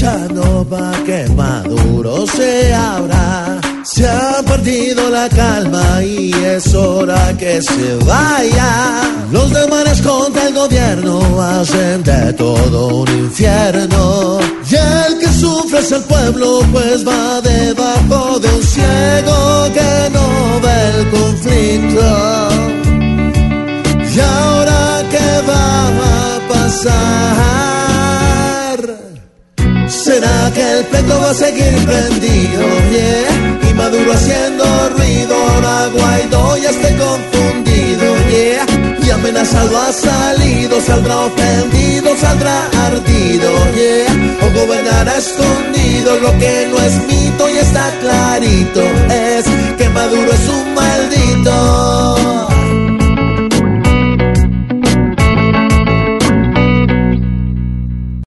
luchando para que Maduro se abra. Se ha perdido la calma y es hora que se vaya. Los demanes contra el gobierno hacen de todo un infierno. Y el que sufre es el pueblo, pues va debajo de un ciego que no ve el conflicto. ¿Será que el pleito va a seguir prendido? Yeah. Y Maduro haciendo ruido, ahora Guaidó ya está confundido, yeah. Y amenazado ha salido, saldrá ofendido, saldrá ardido, yeah. O gobernará escondido, lo que no es mito y está clarito, eh.